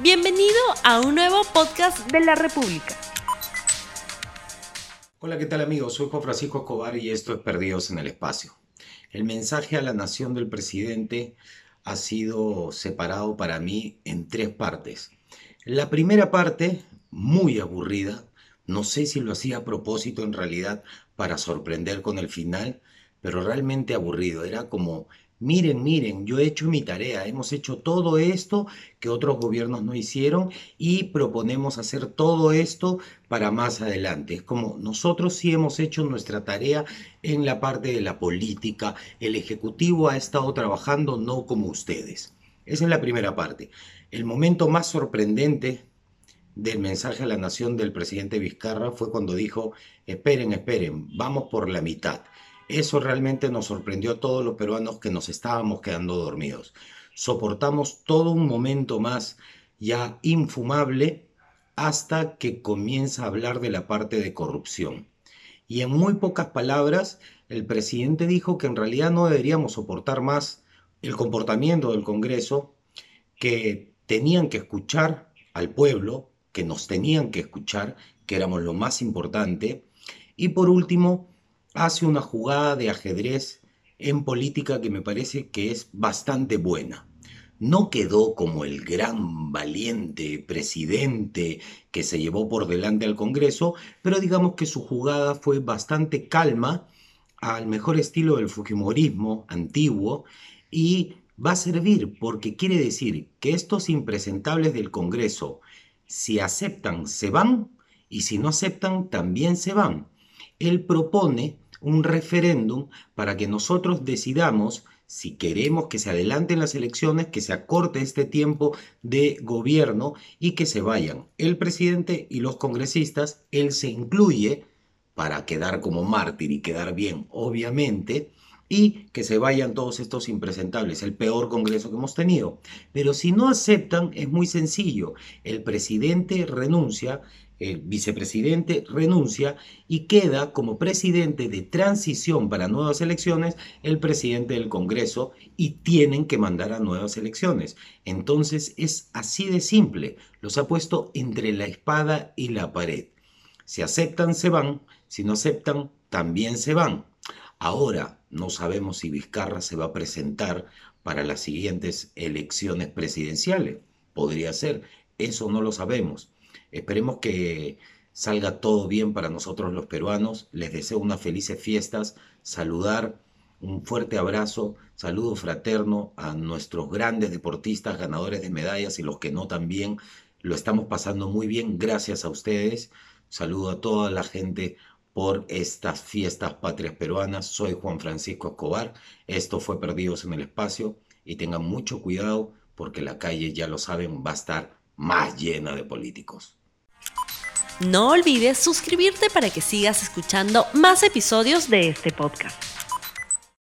Bienvenido a un nuevo podcast de la República. Hola, ¿qué tal amigos? Soy Juan Francisco Escobar y esto es Perdidos en el Espacio. El mensaje a la nación del presidente ha sido separado para mí en tres partes. La primera parte, muy aburrida, no sé si lo hacía a propósito en realidad para sorprender con el final, pero realmente aburrido. Era como Miren, miren, yo he hecho mi tarea, hemos hecho todo esto que otros gobiernos no hicieron y proponemos hacer todo esto para más adelante. Es como nosotros sí hemos hecho nuestra tarea en la parte de la política, el Ejecutivo ha estado trabajando no como ustedes. Esa es la primera parte. El momento más sorprendente del mensaje a la nación del presidente Vizcarra fue cuando dijo, esperen, esperen, vamos por la mitad. Eso realmente nos sorprendió a todos los peruanos que nos estábamos quedando dormidos. Soportamos todo un momento más ya infumable hasta que comienza a hablar de la parte de corrupción. Y en muy pocas palabras, el presidente dijo que en realidad no deberíamos soportar más el comportamiento del Congreso, que tenían que escuchar al pueblo, que nos tenían que escuchar, que éramos lo más importante, y por último, hace una jugada de ajedrez en política que me parece que es bastante buena. No quedó como el gran valiente presidente que se llevó por delante al Congreso, pero digamos que su jugada fue bastante calma, al mejor estilo del Fujimorismo antiguo, y va a servir porque quiere decir que estos impresentables del Congreso, si aceptan, se van, y si no aceptan, también se van él propone un referéndum para que nosotros decidamos si queremos que se adelanten las elecciones, que se acorte este tiempo de gobierno y que se vayan el presidente y los congresistas. Él se incluye para quedar como mártir y quedar bien, obviamente, y que se vayan todos estos impresentables, el peor Congreso que hemos tenido. Pero si no aceptan, es muy sencillo. El presidente renuncia, el vicepresidente renuncia y queda como presidente de transición para nuevas elecciones el presidente del Congreso y tienen que mandar a nuevas elecciones. Entonces es así de simple. Los ha puesto entre la espada y la pared. Si aceptan, se van. Si no aceptan, también se van. Ahora no sabemos si Vizcarra se va a presentar para las siguientes elecciones presidenciales. Podría ser. Eso no lo sabemos. Esperemos que salga todo bien para nosotros los peruanos. Les deseo unas felices fiestas. Saludar, un fuerte abrazo, saludo fraterno a nuestros grandes deportistas, ganadores de medallas y los que no también. Lo estamos pasando muy bien gracias a ustedes. Saludo a toda la gente por estas fiestas patrias peruanas. Soy Juan Francisco Escobar. Esto fue Perdidos en el Espacio y tengan mucho cuidado porque la calle, ya lo saben, va a estar más llena de políticos. No olvides suscribirte para que sigas escuchando más episodios de este podcast.